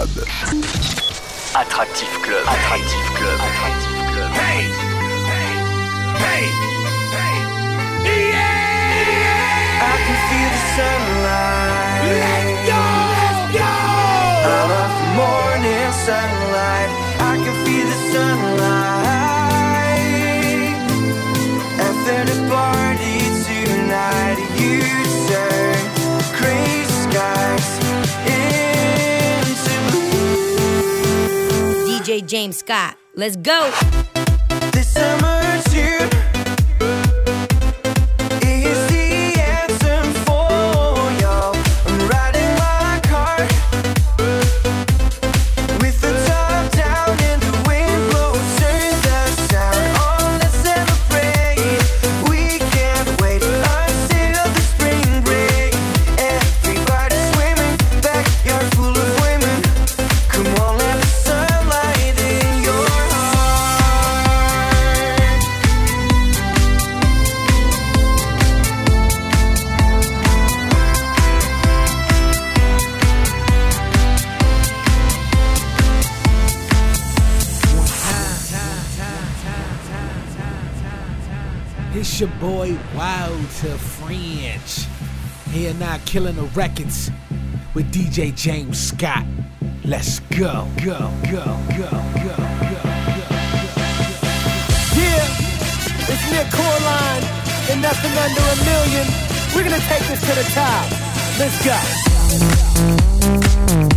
Club. Attractif Club. Attractif Club. Attractif Club. Hey! Hey! Hey! hey. Yeah! I can feel the sunlight. Let's go! Let's go! I love the morning sunlight. I can feel the sunlight. James Scott. Let's go. This summer. to French. Here now, killing the records with DJ James Scott. Let's go, go, go, go, go, go, go. Yeah, it's Nick Corline and nothing under a million. We're gonna take this to the top. Let's go.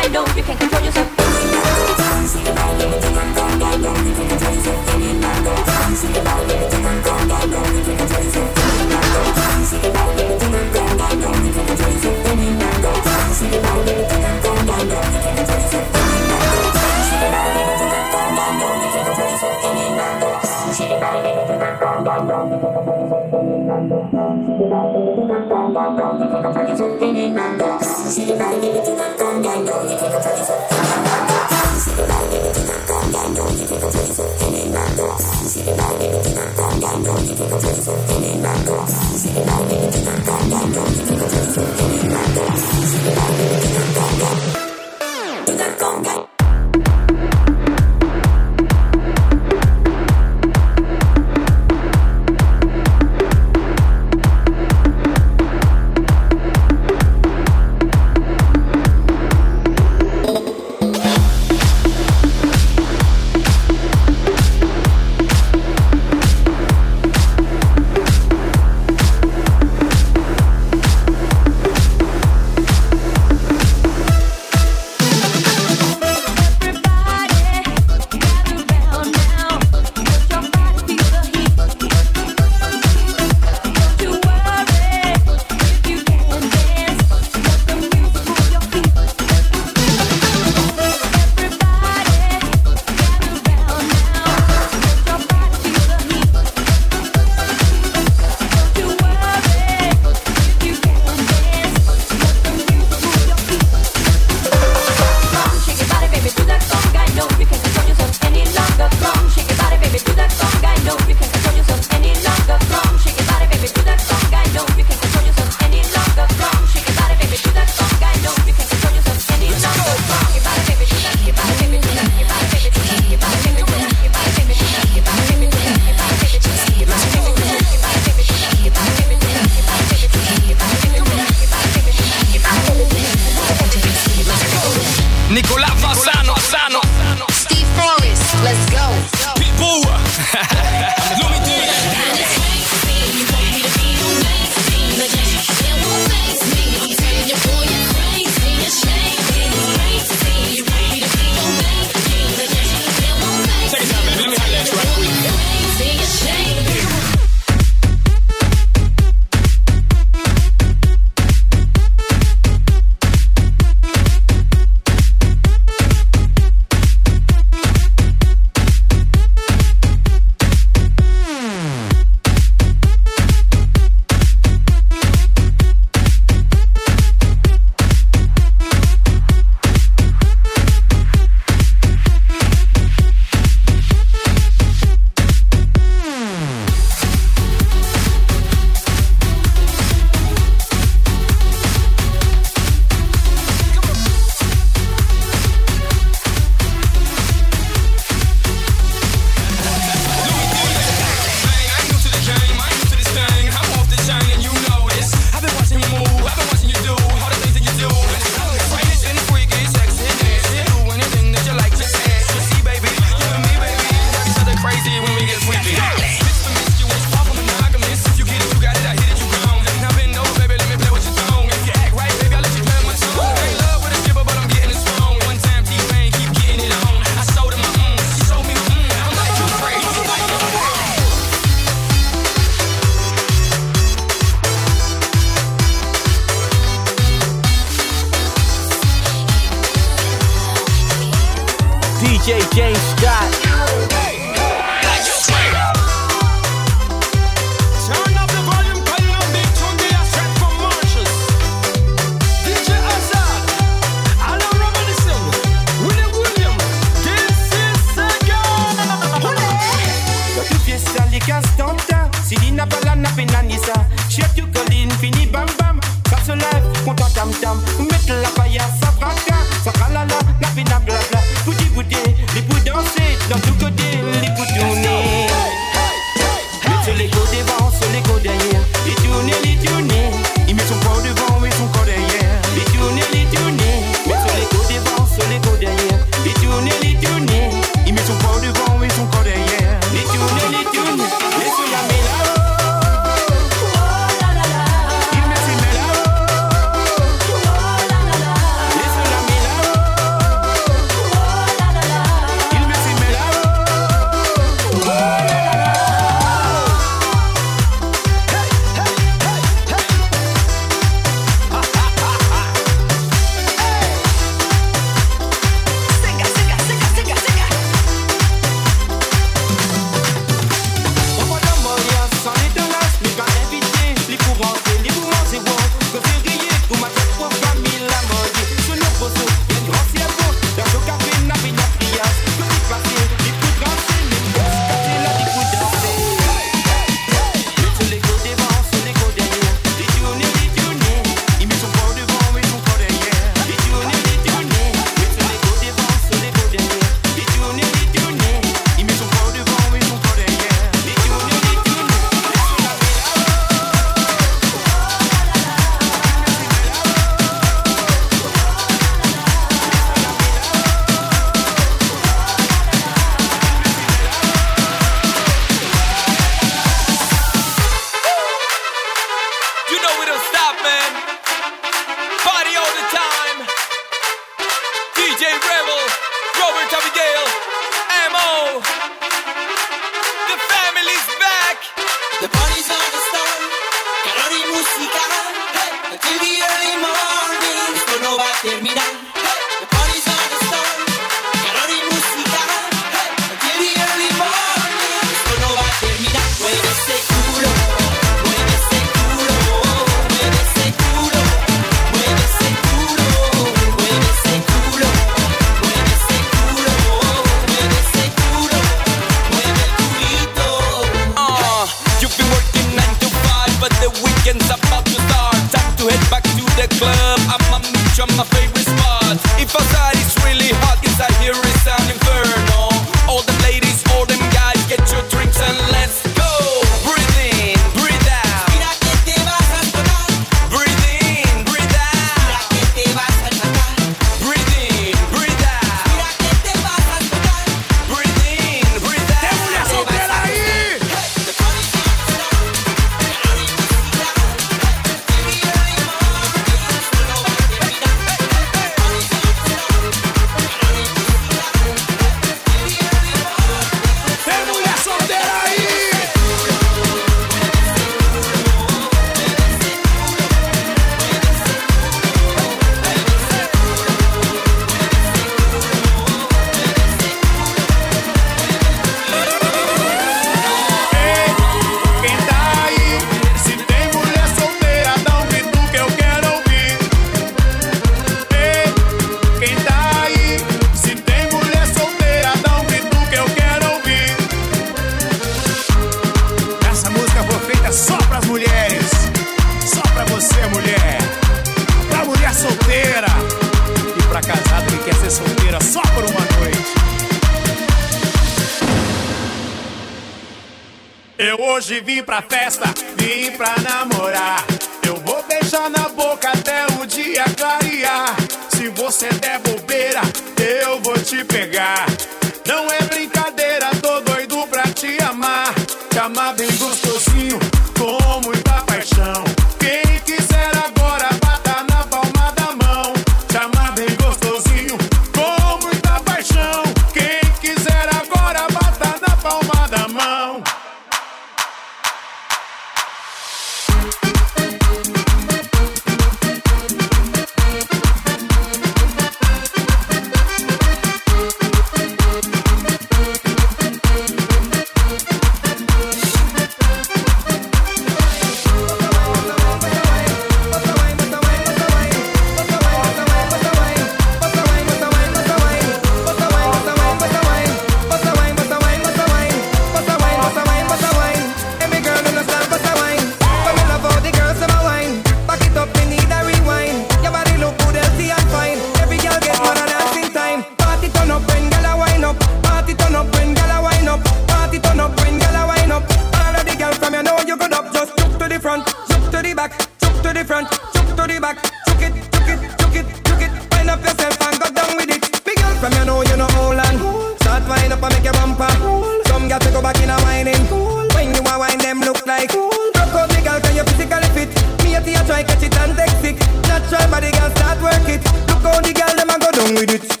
like cool. How come the girl can you physically fit? Me at the try catch it and take sick. Natural body, girl start work it. Look how the girl them a go down with it.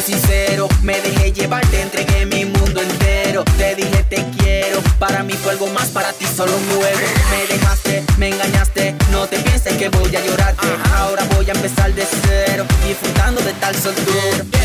fue sincero, me dejé llevar, te entregué mi mundo entero. Te dije te quiero, para mí fue algo más, para ti solo un juego. Me dejaste, me engañaste, no te pienses que voy a llorarte. Ahora voy a empezar de cero, disfrutando de tal soltura.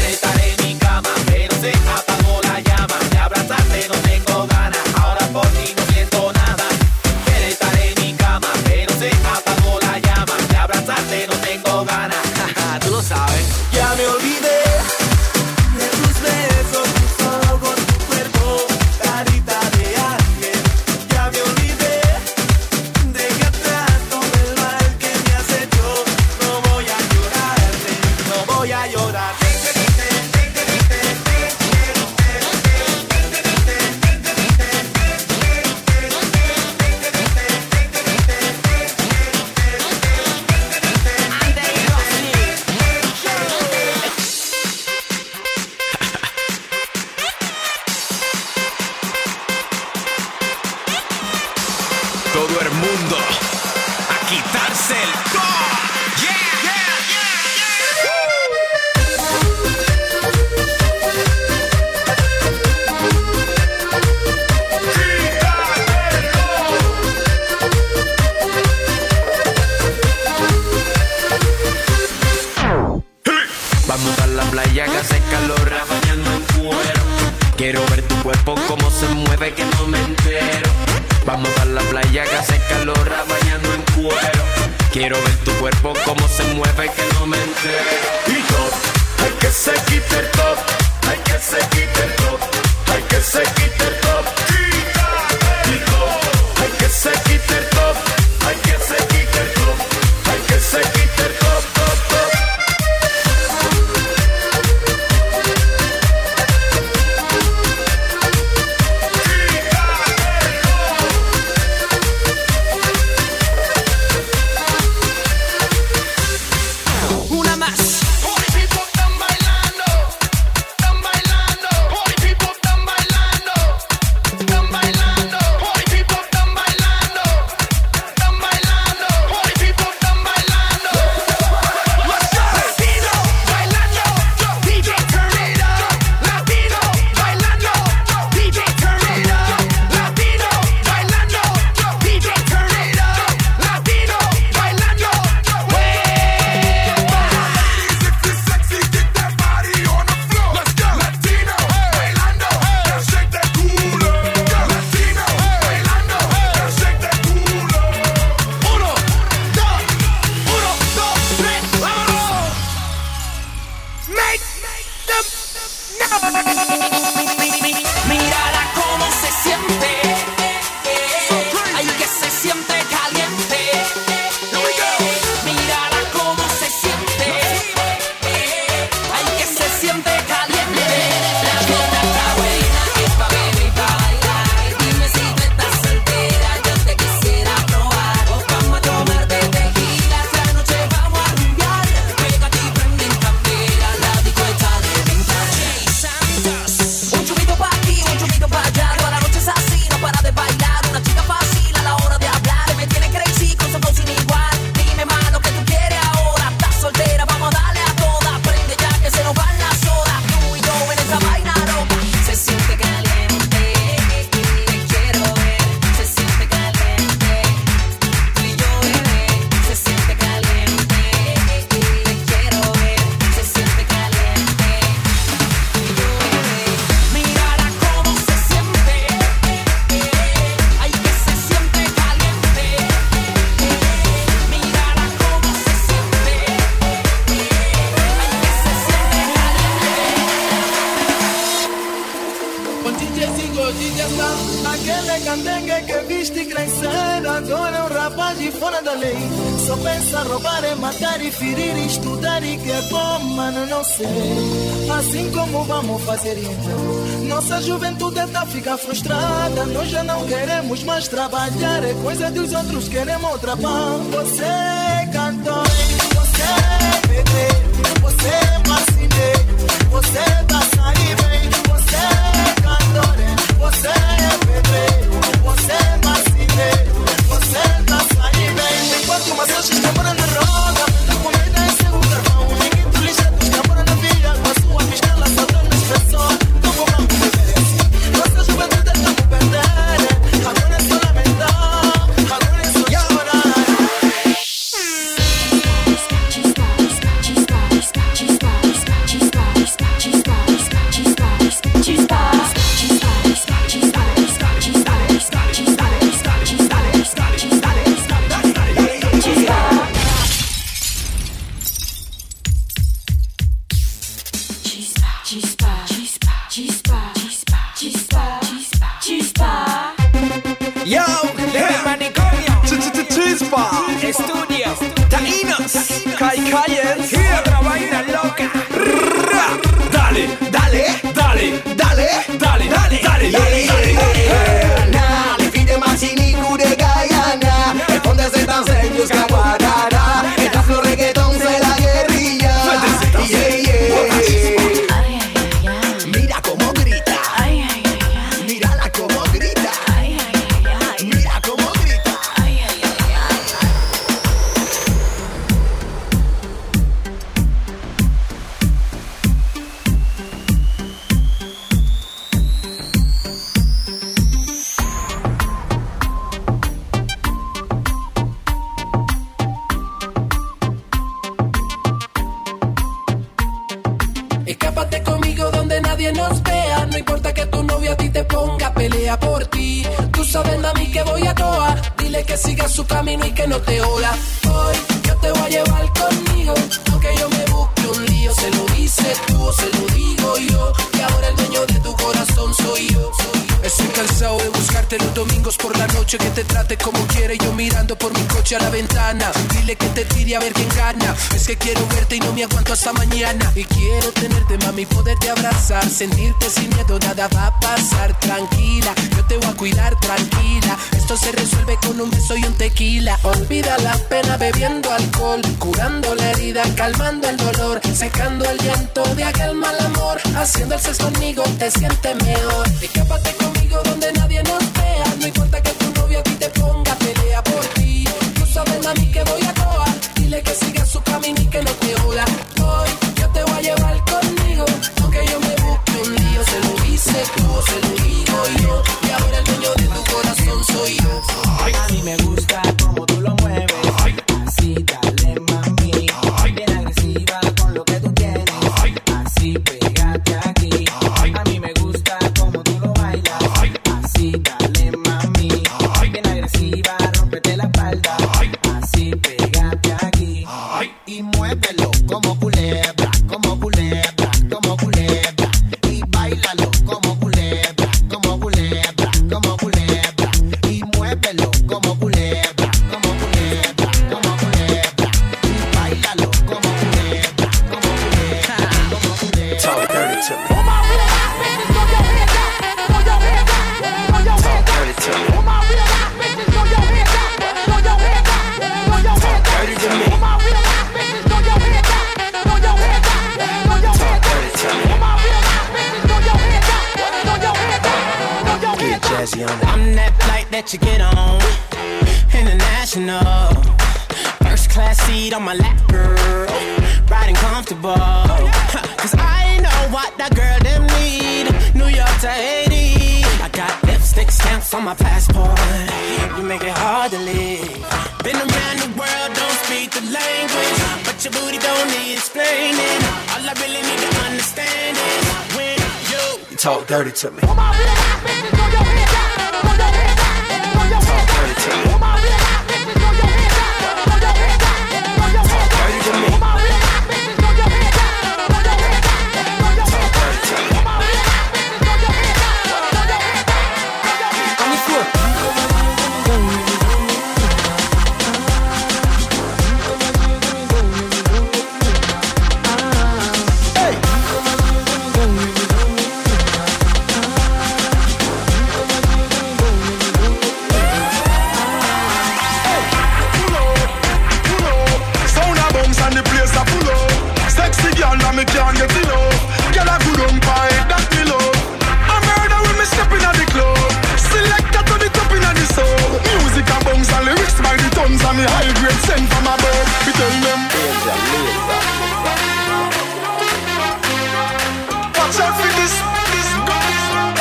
Watch out for this.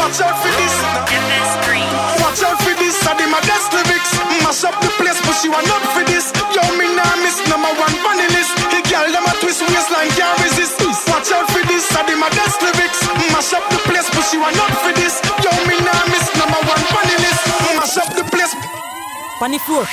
Watch out for this. Watch out for this. I my best lyrics. Mash up the place, but you are not for this. Yo, me now miss number one funny list. He girl them a twist waistline can't resist. Watch out for this. I my best lyrics. Mash up the place, but you are not for this. Yo, me now miss number one funny list. Mash up the place. Funny floor.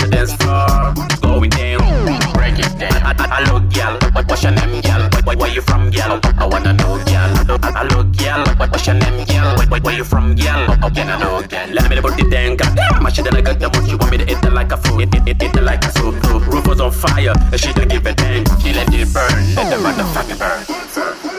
The dance floor, going down. Break it down. Look, girl. What's your name, girl? Where, you from, girl? I wanna know, I look, girl. What's your name, girl? Where, you from, girl? Oh, can I know, girl? Let me put it down, goddamn. My shit that I got the most. You want me to eat it like a food? Eat, eat, eat it like a soup. Roof was on fire. and She didn't give a damn. She let it burn. Let the motherfucker burn.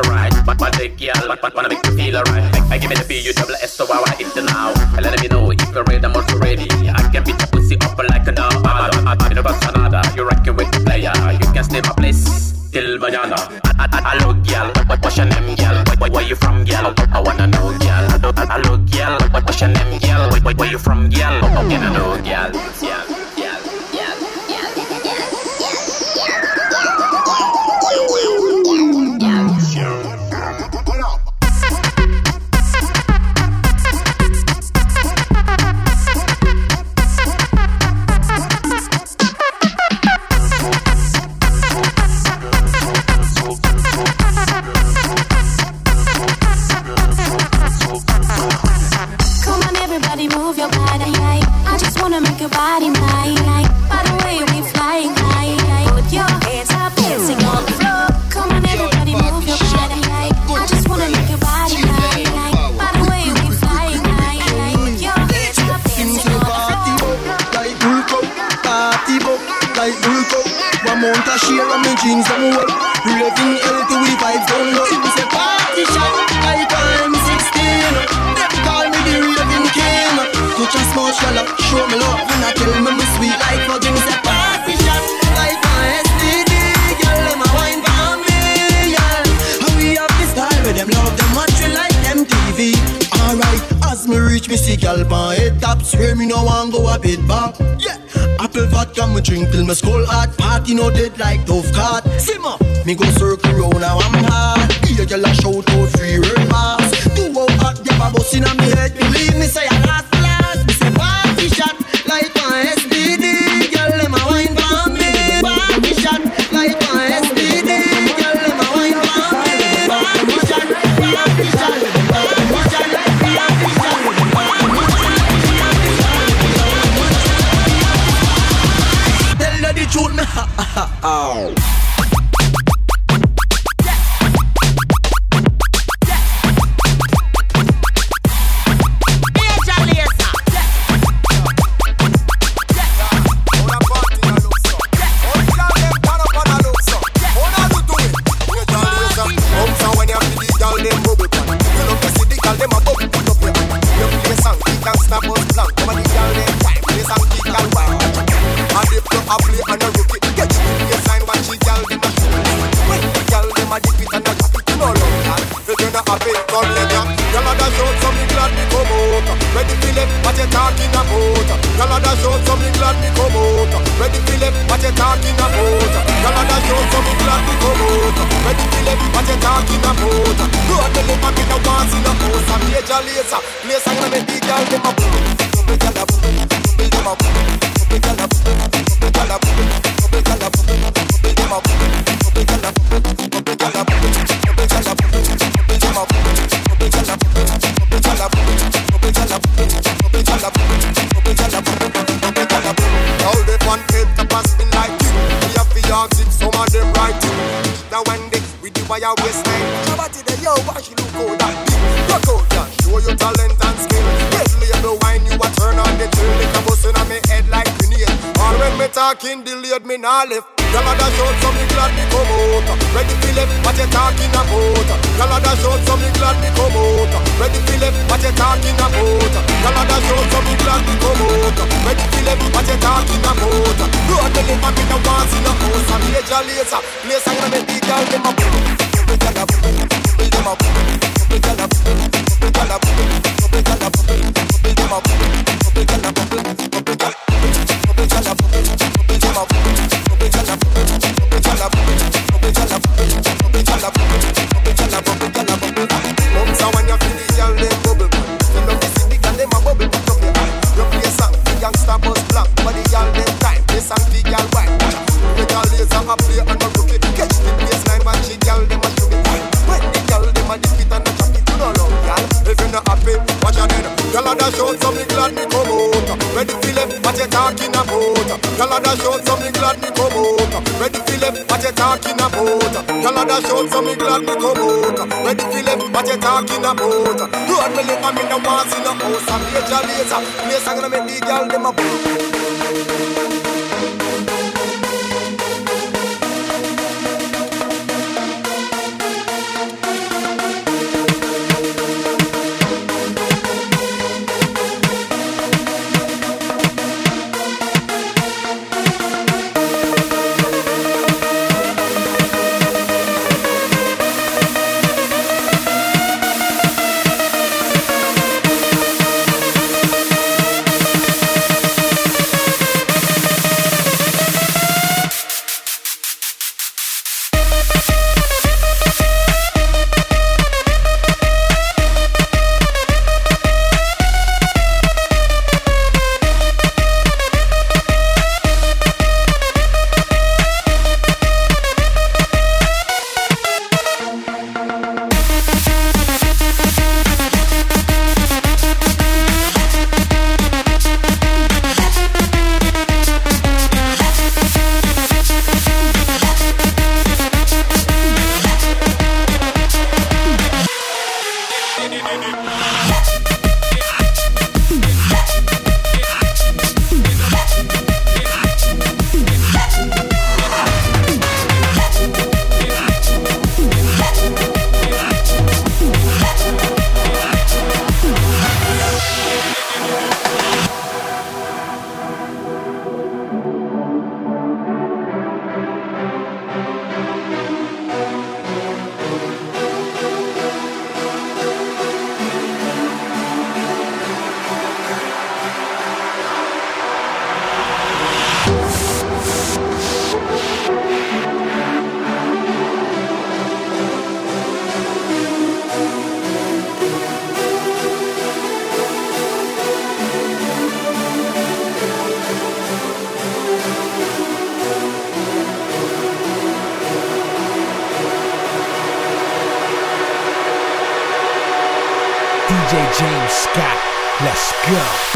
Alright. My, my dick, yeah, want- want- wanna make you feel alright. I, give it the P U double S so I hit it now. And let me know if you're ready, I'm also ready. I can beat the pussy up like a dog. I'm a- I'm a Barcelona, you're rocking with the player. You can stay my place till mañana. I girl, what, what's your name, girl? Where, you from, girl? I wanna know, girl. Look- girl, what, what's your name, girl? Where, where, you from, girl? I know, girl? No want go a bit back. Yeah, apple vodka me drink till me skull hot. Party no dead like Dove card Simmer, me go circle round now I'm hard. Here gal a shout out free word pass Two out hot gal a bust inna me head. Believe me say I last last Me say party shot like my me oh. Major laser, I'm gonna make the girl them a girl a them a girl a girl a girl a them a girl a girl a girl a a girl a girl a girl a girl a girl a girl a head to pass me like you. We have the yards, some of them right. Now when they with the wire waistline, talking delayed me now left. Y'all had a shout so me glad me come out. Ready for left, what you talking about? Y'all had a shout so me glad me come out. Ready for left, what you talking about? Y'all had a shout so me glad me come out. Ready for left, what you talking about? Road me live, I'm in want once in house. I'm Major Lazer, place I'm gonna girl them a a them a a a. Scott. Let's go.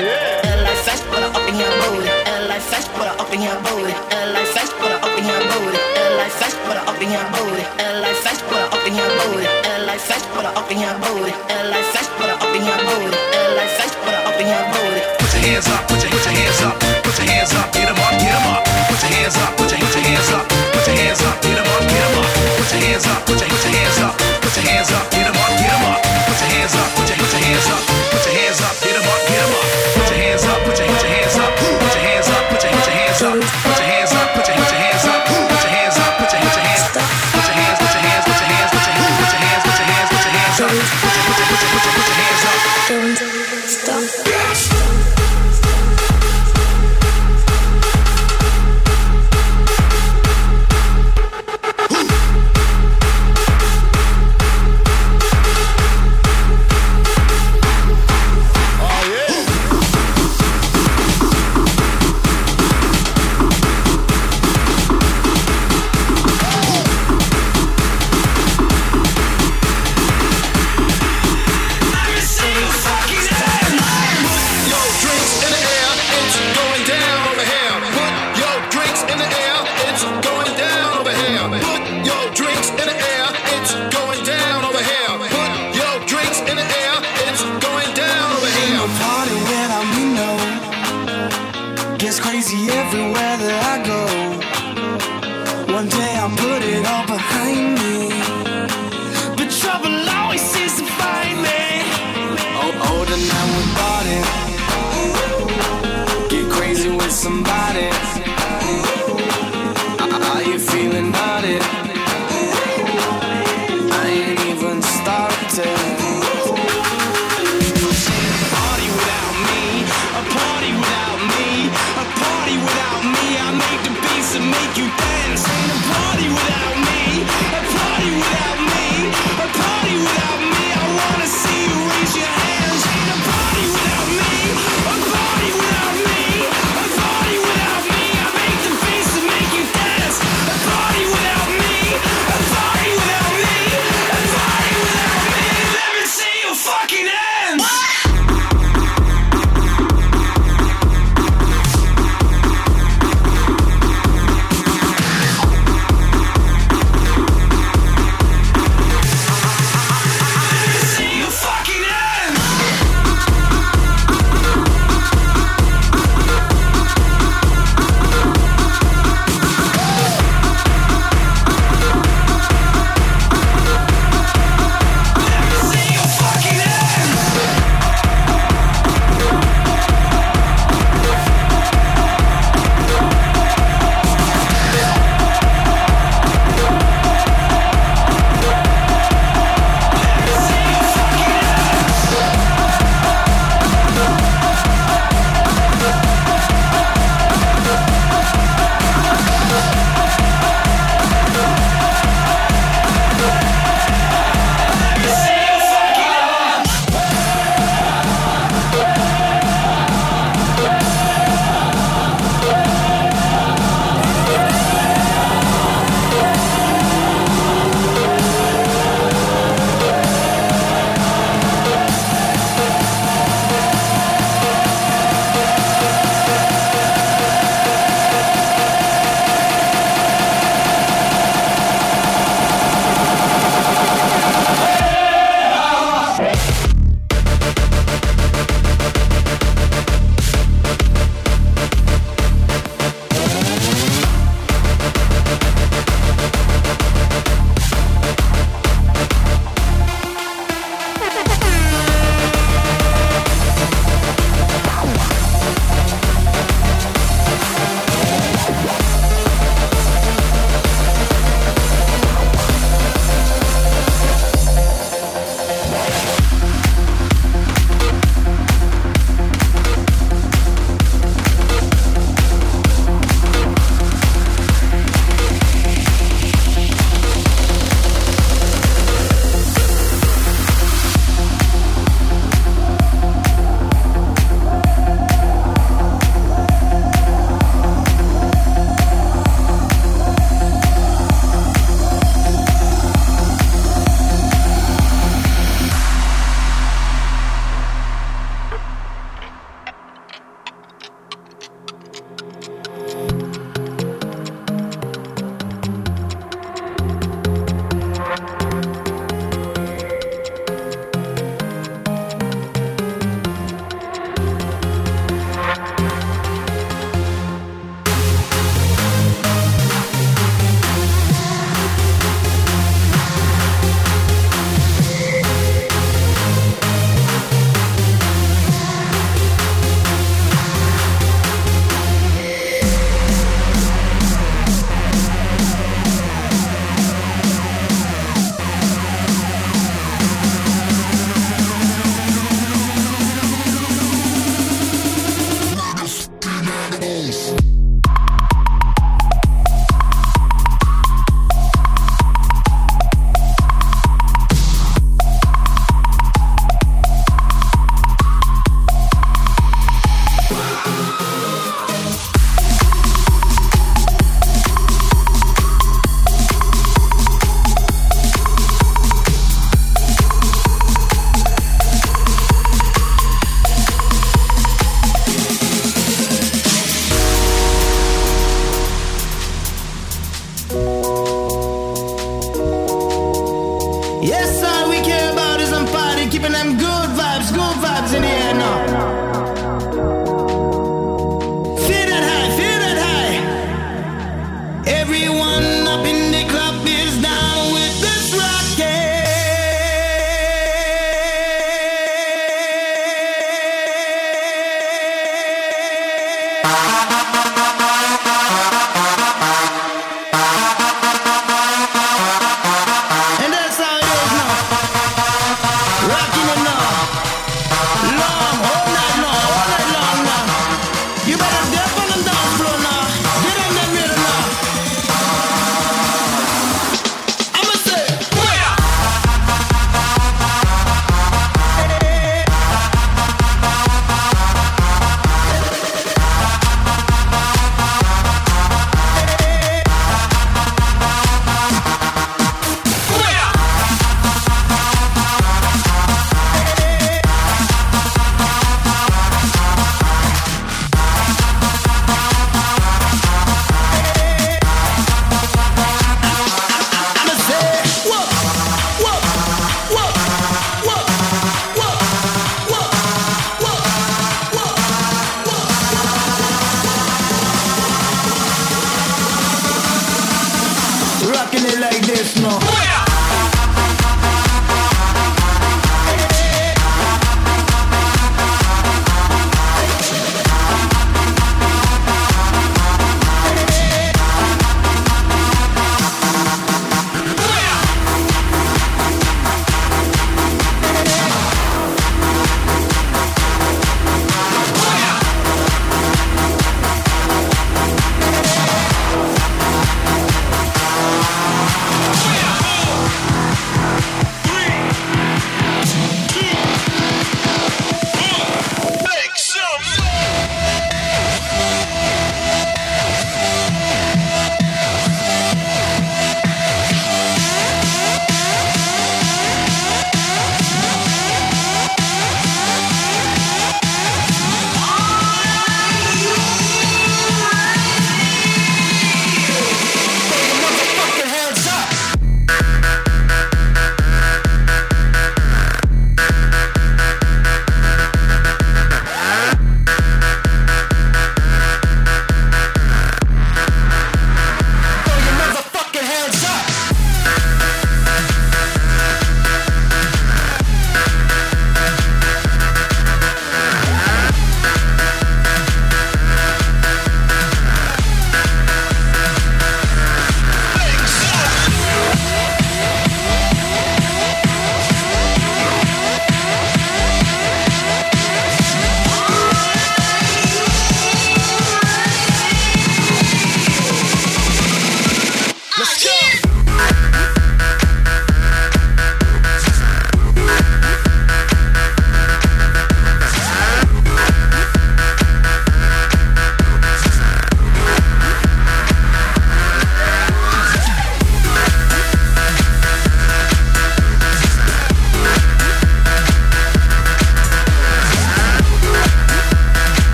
Yeah. Like her up in your booty. Like fast, her up in your booty. Like fast, put her up in your booty. Like fast, put her up in your booty. Like fast, put her up in your booty. Like fast, put her up in your booty. Like fast, her up in your booty. Like fast, put her up in your booty. Put your hands up, put your put your hands up, put your hands up, get 'em up, get 'em up. Put your hands up, put your hands up, put your hands up, get 'em up, get 'em up. Put your hands up, put your hands up, put your hands up, get 'em up, get 'em up. Put your hands up, put your hands up, put your hands up, get 'em up, get 'em up. Put your hands up, put your put your hands up, hands up, put your put your hands up, put your hands up,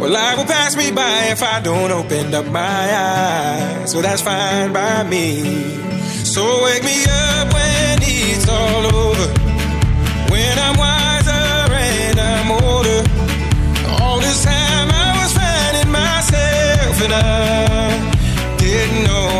Well, life will pass me by if I don't open up my eyes. So that's fine by me. So wake me up when it's all over. When I'm wiser and I'm older. All this time I was finding myself and I didn't know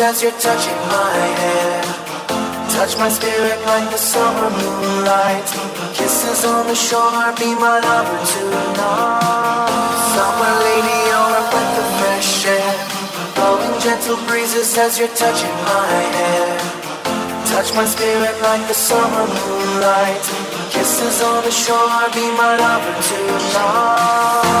as you're touching my hair. Touch my spirit like the summer moonlight. Kisses on the shore, be my lover tonight. Summer lady, on a breath of fresh air. Blowing gentle breezes as you're touching my hair. Touch my spirit like the summer moonlight. Kisses on the shore, be my lover tonight.